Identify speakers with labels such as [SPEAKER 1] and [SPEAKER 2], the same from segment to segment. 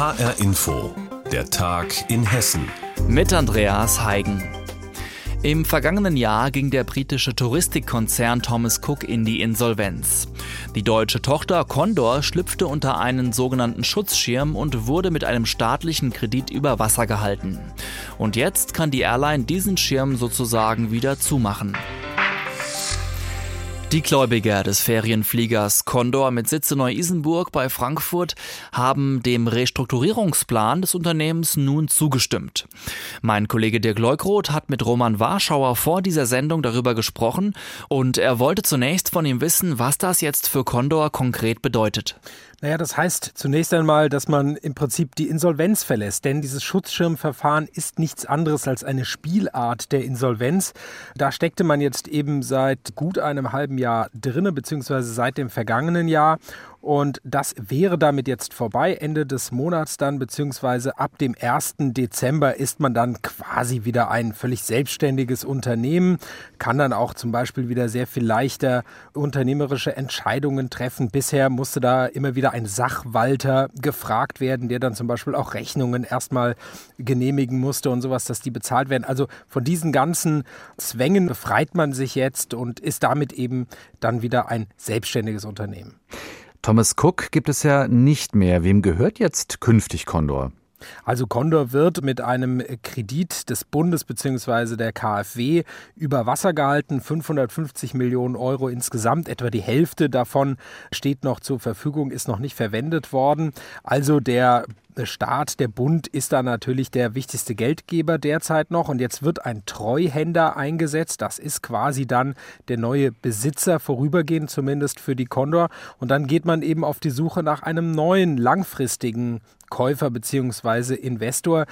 [SPEAKER 1] HR Info, der Tag in Hessen.
[SPEAKER 2] Mit Andreas Heigen. Im vergangenen Jahr ging der britische Touristikkonzern Thomas Cook in die Insolvenz. Die deutsche Tochter Condor schlüpfte unter einen sogenannten Schutzschirm und wurde mit einem staatlichen Kredit über Wasser gehalten. Und jetzt kann die Airline diesen Schirm sozusagen wieder zumachen. Die Gläubiger des Ferienfliegers Condor mit Sitze Neu-Isenburg bei Frankfurt haben dem Restrukturierungsplan des Unternehmens nun zugestimmt. Mein Kollege Dirk Leukroth hat mit Roman Warschauer vor dieser Sendung darüber gesprochen und er wollte zunächst von ihm wissen, was das jetzt für Condor konkret bedeutet.
[SPEAKER 3] Naja, das heißt zunächst einmal, dass man im Prinzip die Insolvenz verlässt, denn dieses Schutzschirmverfahren ist nichts anderes als eine Spielart der Insolvenz. Da steckte man jetzt eben seit gut einem halben Jahr drinne, beziehungsweise seit dem vergangenen Jahr. Und das wäre damit jetzt vorbei, Ende des Monats dann, beziehungsweise ab dem 1. Dezember ist man dann quasi wieder ein völlig selbstständiges Unternehmen, kann dann auch zum Beispiel wieder sehr viel leichter unternehmerische Entscheidungen treffen. Bisher musste da immer wieder ein Sachwalter gefragt werden, der dann zum Beispiel auch Rechnungen erstmal genehmigen musste und sowas, dass die bezahlt werden. Also von diesen ganzen Zwängen befreit man sich jetzt und ist damit eben dann wieder ein selbstständiges Unternehmen.
[SPEAKER 4] Thomas Cook gibt es ja nicht mehr. Wem gehört jetzt künftig Condor?
[SPEAKER 3] Also Condor wird mit einem Kredit des Bundes bzw. der KfW über Wasser gehalten, 550 Millionen Euro insgesamt, etwa die Hälfte davon steht noch zur Verfügung, ist noch nicht verwendet worden. Also der Staat, der Bund ist da natürlich der wichtigste Geldgeber derzeit noch und jetzt wird ein Treuhänder eingesetzt. Das ist quasi dann der neue Besitzer, vorübergehend zumindest für die Condor. Und dann geht man eben auf die Suche nach einem neuen langfristigen Käufer bzw. Investor.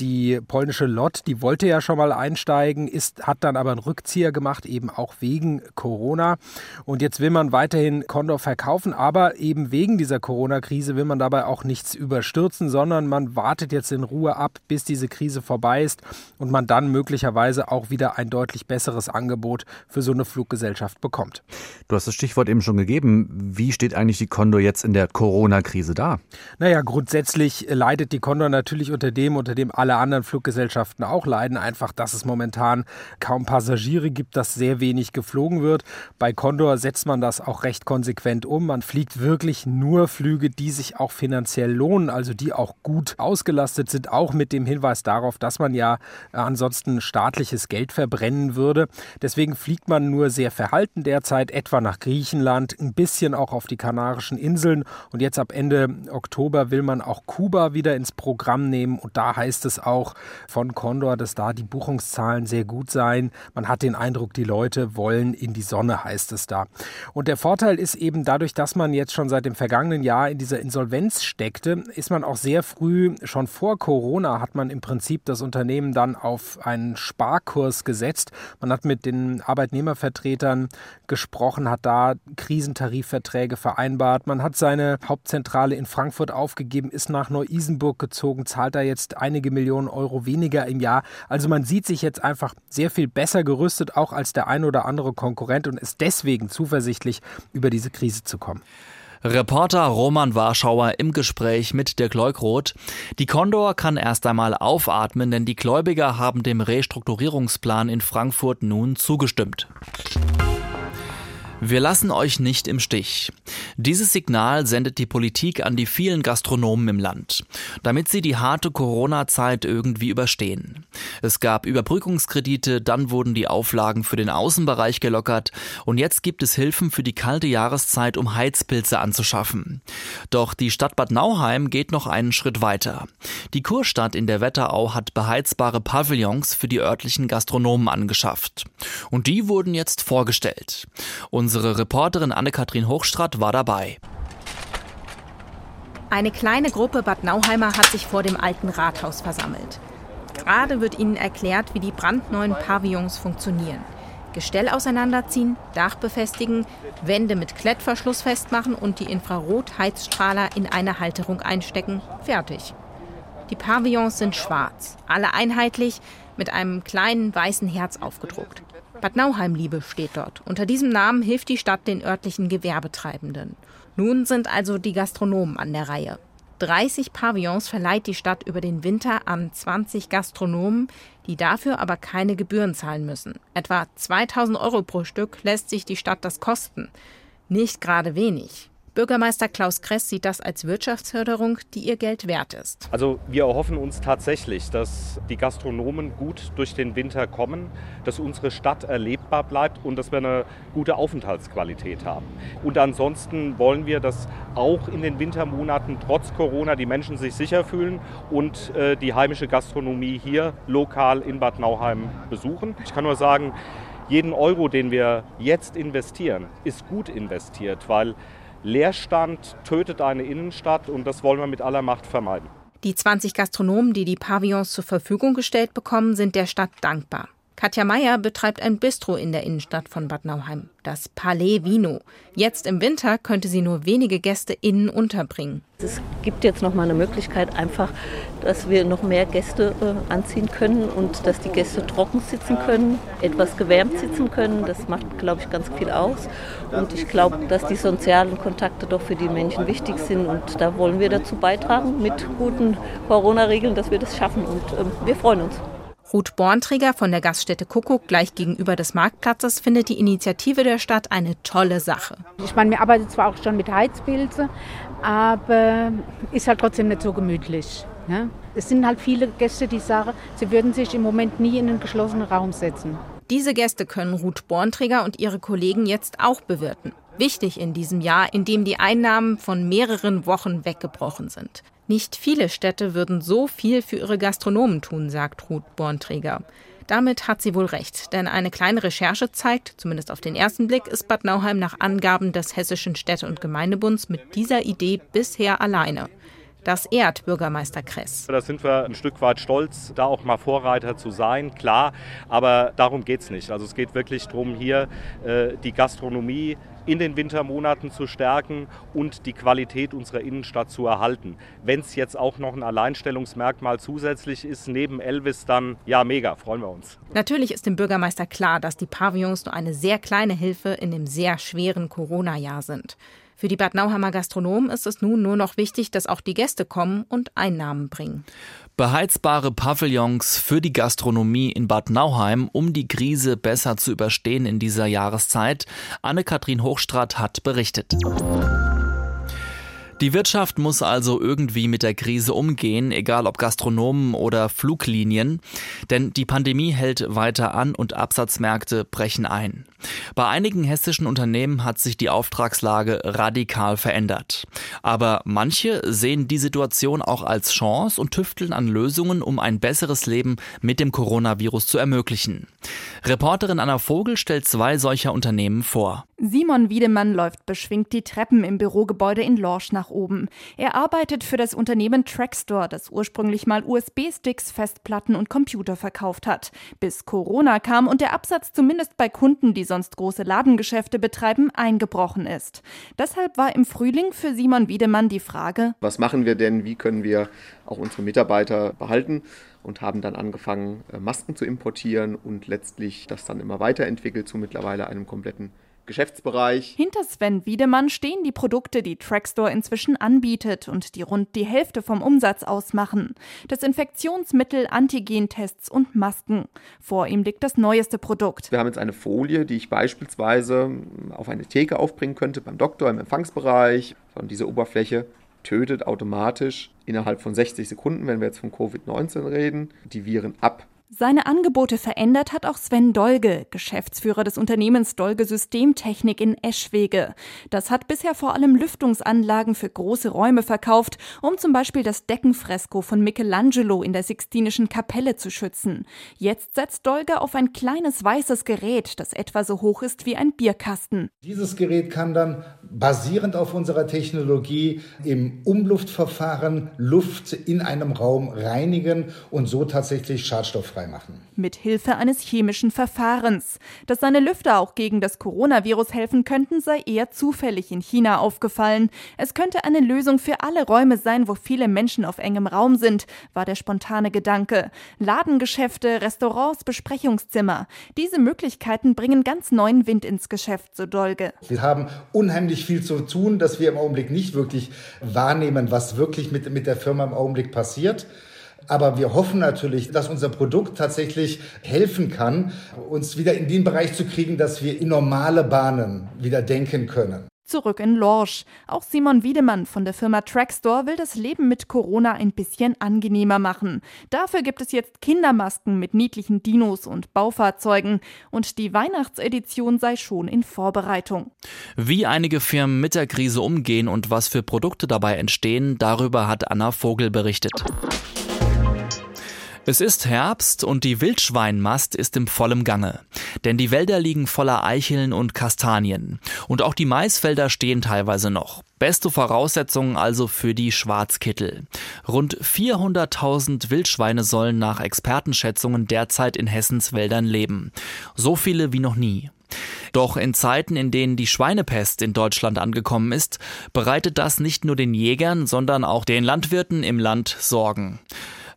[SPEAKER 3] Die polnische Lot, die wollte ja schon mal einsteigen, ist, hat dann aber einen Rückzieher gemacht, eben auch wegen Corona. Und jetzt will man weiterhin Condor verkaufen, aber eben wegen dieser Corona-Krise will man dabei auch nichts überstürzen, sondern man wartet jetzt in Ruhe ab, bis diese Krise vorbei ist und man dann möglicherweise auch wieder ein deutlich besseres Angebot für so eine Fluggesellschaft bekommt.
[SPEAKER 4] Du hast das Stichwort eben schon gegeben. Wie steht eigentlich die Condor jetzt in der Corona-Krise da?
[SPEAKER 3] Naja, grundsätzlich leidet die Condor natürlich unter dem, unter dem alle anderen Fluggesellschaften auch leiden, einfach, dass es momentan kaum Passagiere gibt, dass sehr wenig geflogen wird. Bei Condor setzt man das auch recht konsequent um. Man fliegt wirklich nur Flüge, die sich auch finanziell lohnen, also die auch gut ausgelastet sind, auch mit dem Hinweis darauf, dass man ja ansonsten staatliches Geld verbrennen würde. Deswegen fliegt man nur sehr verhalten derzeit, etwa nach Griechenland, ein bisschen auch auf die Kanarischen Inseln und jetzt ab Ende Oktober will man auch Kuba wieder ins Programm nehmen und da heißt es, es auch von Condor, dass da die Buchungszahlen sehr gut seien. Man hat den Eindruck, die Leute wollen in die Sonne, heißt es da. Und der Vorteil ist eben dadurch, dass man jetzt schon seit dem vergangenen Jahr in dieser Insolvenz steckte, ist man auch sehr früh, schon vor Corona, hat man im Prinzip das Unternehmen dann auf einen Sparkurs gesetzt. Man hat mit den Arbeitnehmervertretern gesprochen, hat da Krisentarifverträge vereinbart. Man hat seine Hauptzentrale in Frankfurt aufgegeben, ist nach Neu-Isenburg gezogen, zahlt da jetzt einige Millionen Millionen Euro weniger im Jahr. Also man sieht sich jetzt einfach sehr viel besser gerüstet, auch als der ein oder andere Konkurrent und ist deswegen zuversichtlich, über diese Krise zu kommen.
[SPEAKER 2] Reporter Roman Warschauer im Gespräch mit Dirk Leukroth. Die Condor kann erst einmal aufatmen, denn die Gläubiger haben dem Restrukturierungsplan in Frankfurt nun zugestimmt. Wir lassen euch nicht im Stich. Dieses Signal sendet die Politik an die vielen Gastronomen im Land, damit sie die harte Corona-Zeit irgendwie überstehen. Es gab Überbrückungskredite, dann wurden die Auflagen für den Außenbereich gelockert und jetzt gibt es Hilfen für die kalte Jahreszeit, um Heizpilze anzuschaffen. Doch die Stadt Bad Nauheim geht noch einen Schritt weiter. Die Kurstadt in der Wetterau hat beheizbare Pavillons für die örtlichen Gastronomen angeschafft. Und die wurden jetzt vorgestellt. Unsere Reporterin Anne-Kathrin Hochstrat war dabei.
[SPEAKER 5] Eine kleine Gruppe Bad Nauheimer hat sich vor dem alten Rathaus versammelt. Gerade wird ihnen erklärt, wie die brandneuen Pavillons funktionieren. Gestell auseinanderziehen, Dach befestigen, Wände mit Klettverschluss festmachen und die Infrarotheizstrahler in eine Halterung einstecken. Fertig. Die Pavillons sind schwarz, alle einheitlich mit einem kleinen weißen Herz aufgedruckt. Bad Nauheim-Liebe steht dort. Unter diesem Namen hilft die Stadt den örtlichen Gewerbetreibenden. Nun sind also die Gastronomen an der Reihe. 30 Pavillons verleiht die Stadt über den Winter an 20 Gastronomen, die dafür aber keine Gebühren zahlen müssen. Etwa 2000 Euro pro Stück lässt sich die Stadt das kosten. Nicht gerade wenig. Bürgermeister Klaus Kress sieht das als Wirtschaftsförderung, die ihr Geld wert ist.
[SPEAKER 6] Also wir erhoffen uns tatsächlich, dass die Gastronomen gut durch den Winter kommen, dass unsere Stadt erlebbar bleibt und dass wir eine gute Aufenthaltsqualität haben. Und ansonsten wollen wir, dass auch in den Wintermonaten trotz Corona die Menschen sich sicher fühlen und äh, die heimische Gastronomie hier lokal in Bad Nauheim besuchen. Ich kann nur sagen, jeden Euro, den wir jetzt investieren, ist gut investiert, weil Leerstand tötet eine Innenstadt und das wollen wir mit aller Macht vermeiden.
[SPEAKER 5] Die 20 Gastronomen, die die Pavillons zur Verfügung gestellt bekommen, sind der Stadt dankbar. Katja Meyer betreibt ein Bistro in der Innenstadt von Bad Nauheim, das Palais Vino. Jetzt im Winter könnte sie nur wenige Gäste innen unterbringen.
[SPEAKER 7] Es gibt jetzt noch mal eine Möglichkeit, einfach, dass wir noch mehr Gäste äh, anziehen können und dass die Gäste trocken sitzen können, etwas gewärmt sitzen können. Das macht, glaube ich, ganz viel aus. Und ich glaube, dass die sozialen Kontakte doch für die Menschen wichtig sind. Und da wollen wir dazu beitragen mit guten Corona-Regeln, dass wir das schaffen. Und äh, wir freuen uns.
[SPEAKER 5] Ruth Bornträger von der Gaststätte Kuckuck gleich gegenüber des Marktplatzes findet die Initiative der Stadt eine tolle Sache.
[SPEAKER 8] Ich meine, wir arbeiten zwar auch schon mit Heizpilze, aber ist halt trotzdem nicht so gemütlich. Ja? Es sind halt viele Gäste, die sagen, sie würden sich im Moment nie in einen geschlossenen Raum setzen.
[SPEAKER 5] Diese Gäste können Ruth Bornträger und ihre Kollegen jetzt auch bewirten. Wichtig in diesem Jahr, in dem die Einnahmen von mehreren Wochen weggebrochen sind. Nicht viele Städte würden so viel für ihre Gastronomen tun, sagt Ruth Bornträger. Damit hat sie wohl recht, denn eine kleine Recherche zeigt, zumindest auf den ersten Blick, ist Bad Nauheim nach Angaben des Hessischen Städte- und Gemeindebunds mit dieser Idee bisher alleine. Das ehrt Bürgermeister Kress.
[SPEAKER 6] Da sind wir ein Stück weit stolz, da auch mal Vorreiter zu sein, klar. Aber darum geht es nicht. Also es geht wirklich darum, hier äh, die Gastronomie in den Wintermonaten zu stärken und die Qualität unserer Innenstadt zu erhalten. Wenn es jetzt auch noch ein Alleinstellungsmerkmal zusätzlich ist, neben Elvis, dann ja, mega, freuen wir uns.
[SPEAKER 5] Natürlich ist dem Bürgermeister klar, dass die Pavillons nur eine sehr kleine Hilfe in dem sehr schweren Corona-Jahr sind. Für die Bad Nauheimer Gastronomen ist es nun nur noch wichtig, dass auch die Gäste kommen und Einnahmen bringen.
[SPEAKER 2] Beheizbare Pavillons für die Gastronomie in Bad Nauheim, um die Krise besser zu überstehen in dieser Jahreszeit. Anne-Kathrin Hochstrat hat berichtet. Die Wirtschaft muss also irgendwie mit der Krise umgehen, egal ob Gastronomen oder Fluglinien, denn die Pandemie hält weiter an und Absatzmärkte brechen ein. Bei einigen hessischen Unternehmen hat sich die Auftragslage radikal verändert. Aber manche sehen die Situation auch als Chance und tüfteln an Lösungen, um ein besseres Leben mit dem Coronavirus zu ermöglichen. Reporterin Anna Vogel stellt zwei solcher Unternehmen vor.
[SPEAKER 9] Simon Wiedemann läuft beschwingt die Treppen im Bürogebäude in Lorsch nach oben. Er arbeitet für das Unternehmen Trackstore, das ursprünglich mal USB-Sticks, Festplatten und Computer verkauft hat. Bis Corona kam und der Absatz zumindest bei Kunden, die sonst große Ladengeschäfte betreiben, eingebrochen ist. Deshalb war im Frühling für Simon Wiedemann die Frage,
[SPEAKER 10] was machen wir denn, wie können wir auch unsere Mitarbeiter behalten? und haben dann angefangen, äh, Masken zu importieren und letztlich das dann immer weiterentwickelt zu mittlerweile einem kompletten Geschäftsbereich.
[SPEAKER 9] Hinter Sven Wiedemann stehen die Produkte, die Trackstore inzwischen anbietet und die rund die Hälfte vom Umsatz ausmachen. Desinfektionsmittel, Antigentests und Masken. Vor ihm liegt das neueste Produkt.
[SPEAKER 10] Wir haben jetzt eine Folie, die ich beispielsweise auf eine Theke aufbringen könnte beim Doktor im Empfangsbereich. Und diese Oberfläche tötet automatisch innerhalb von 60 Sekunden, wenn wir jetzt von Covid-19 reden, die Viren ab.
[SPEAKER 9] Seine Angebote verändert hat auch Sven Dolge, Geschäftsführer des Unternehmens Dolge Systemtechnik in Eschwege. Das hat bisher vor allem Lüftungsanlagen für große Räume verkauft, um zum Beispiel das Deckenfresko von Michelangelo in der Sixtinischen Kapelle zu schützen. Jetzt setzt Dolge auf ein kleines weißes Gerät, das etwa so hoch ist wie ein Bierkasten.
[SPEAKER 11] Dieses Gerät kann dann basierend auf unserer Technologie im Umluftverfahren Luft in einem Raum reinigen und so tatsächlich schadstofffrei machen.
[SPEAKER 9] Mit Hilfe eines chemischen Verfahrens. Dass seine Lüfter auch gegen das Coronavirus helfen könnten, sei eher zufällig in China aufgefallen. Es könnte eine Lösung für alle Räume sein, wo viele Menschen auf engem Raum sind, war der spontane Gedanke. Ladengeschäfte, Restaurants, Besprechungszimmer. Diese Möglichkeiten bringen ganz neuen Wind ins Geschäft, so Dolge.
[SPEAKER 11] Wir haben unheimlich unheimlich viel zu tun, dass wir im Augenblick nicht wirklich wahrnehmen, was wirklich mit, mit der Firma im Augenblick passiert. Aber wir hoffen natürlich, dass unser Produkt tatsächlich helfen kann, uns wieder in den Bereich zu kriegen, dass wir in normale Bahnen wieder denken können.
[SPEAKER 9] Zurück in Lorsch. Auch Simon Wiedemann von der Firma Trackstore will das Leben mit Corona ein bisschen angenehmer machen. Dafür gibt es jetzt Kindermasken mit niedlichen Dinos und Baufahrzeugen. Und die Weihnachtsedition sei schon in Vorbereitung.
[SPEAKER 2] Wie einige Firmen mit der Krise umgehen und was für Produkte dabei entstehen, darüber hat Anna Vogel berichtet. Es ist Herbst und die Wildschweinmast ist im vollem Gange. Denn die Wälder liegen voller Eicheln und Kastanien. Und auch die Maisfelder stehen teilweise noch. Beste Voraussetzungen also für die Schwarzkittel. Rund 400.000 Wildschweine sollen nach Expertenschätzungen derzeit in Hessens Wäldern leben. So viele wie noch nie. Doch in Zeiten, in denen die Schweinepest in Deutschland angekommen ist, bereitet das nicht nur den Jägern, sondern auch den Landwirten im Land Sorgen.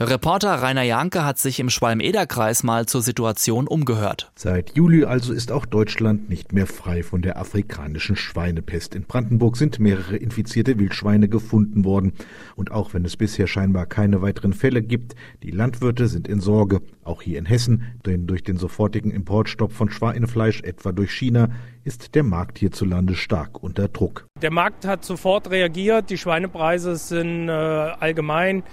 [SPEAKER 2] Reporter Rainer Janke hat sich im Schwalm-Eder-Kreis mal zur Situation umgehört.
[SPEAKER 12] Seit Juli also ist auch Deutschland nicht mehr frei von der afrikanischen Schweinepest. In Brandenburg sind mehrere infizierte Wildschweine gefunden worden. Und auch wenn es bisher scheinbar keine weiteren Fälle gibt, die Landwirte sind in Sorge. Auch hier in Hessen, denn durch den sofortigen Importstopp von Schweinefleisch, etwa durch China, ist der Markt hierzulande stark unter Druck.
[SPEAKER 13] Der Markt hat sofort reagiert. Die Schweinepreise sind äh, allgemein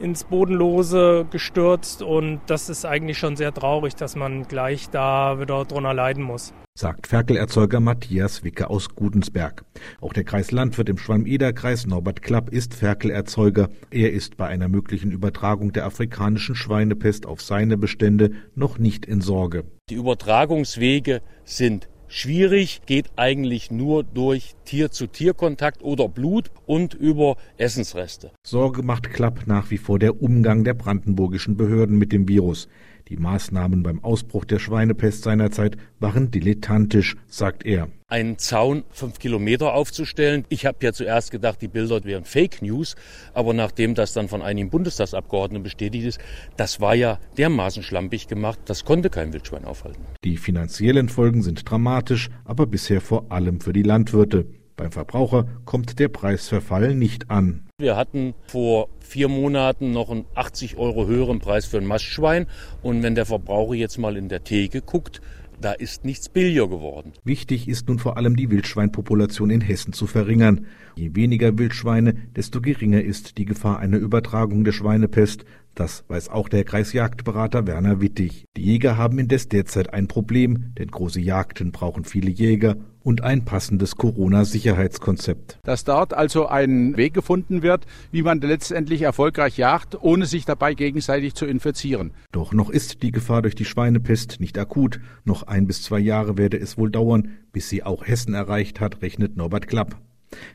[SPEAKER 13] ins Bodenlose gestürzt und das ist eigentlich schon sehr traurig, dass man gleich da wieder drunter leiden muss.
[SPEAKER 12] Sagt Ferkelerzeuger Matthias Wicke aus Gudensberg. Auch der Kreis Landwirt im Schwalm-Eder-Kreis Norbert Klapp ist Ferkelerzeuger. Er ist bei einer möglichen Übertragung der afrikanischen Schweinepest auf seine Bestände noch nicht in Sorge.
[SPEAKER 14] Die Übertragungswege sind schwierig, geht eigentlich nur durch Tier-zu-Tier-Kontakt oder Blut und über Essensreste.
[SPEAKER 12] Sorge macht Klapp nach wie vor der Umgang der brandenburgischen Behörden mit dem Virus. Die Maßnahmen beim Ausbruch der Schweinepest seinerzeit waren dilettantisch, sagt er.
[SPEAKER 14] Einen Zaun fünf Kilometer aufzustellen. Ich habe ja zuerst gedacht, die Bilder wären Fake News, aber nachdem das dann von einigen Bundestagsabgeordneten bestätigt ist, das war ja dermaßen schlampig gemacht, das konnte kein Wildschwein aufhalten.
[SPEAKER 12] Die finanziellen Folgen sind dramatisch, aber bisher vor allem für die Landwirte. Beim Verbraucher kommt der Preisverfall nicht an.
[SPEAKER 14] Wir hatten vor vier Monaten noch einen 80 Euro höheren Preis für ein Mastschwein. Und wenn der Verbraucher jetzt mal in der Theke guckt, da ist nichts billiger geworden.
[SPEAKER 12] Wichtig ist nun vor allem die Wildschweinpopulation in Hessen zu verringern. Je weniger Wildschweine, desto geringer ist die Gefahr einer Übertragung der Schweinepest. Das weiß auch der Kreisjagdberater Werner Wittig. Die Jäger haben indes derzeit ein Problem, denn große Jagden brauchen viele Jäger und ein passendes Corona-Sicherheitskonzept.
[SPEAKER 15] Dass dort also ein Weg gefunden wird, wie man letztendlich erfolgreich jagt, ohne sich dabei gegenseitig zu infizieren.
[SPEAKER 12] Doch noch ist die Gefahr durch die Schweinepest nicht akut. Noch ein bis zwei Jahre werde es wohl dauern, bis sie auch Hessen erreicht hat, rechnet Norbert Klapp.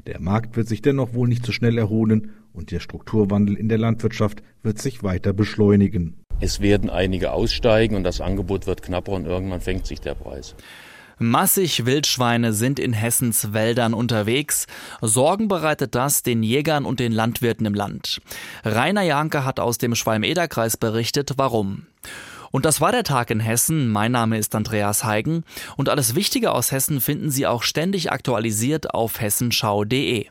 [SPEAKER 12] Der Markt wird sich dennoch wohl nicht so schnell erholen und der Strukturwandel in der Landwirtschaft wird sich weiter beschleunigen.
[SPEAKER 14] Es werden einige aussteigen und das Angebot wird knapper und irgendwann fängt sich der Preis.
[SPEAKER 2] Massig Wildschweine sind in Hessens Wäldern unterwegs. Sorgen bereitet das den Jägern und den Landwirten im Land. Rainer Janke hat aus dem Schwalm-Eder-Kreis berichtet, warum. Und das war der Tag in Hessen. Mein Name ist Andreas Heigen und alles Wichtige aus Hessen finden Sie auch ständig aktualisiert auf hessenschau.de.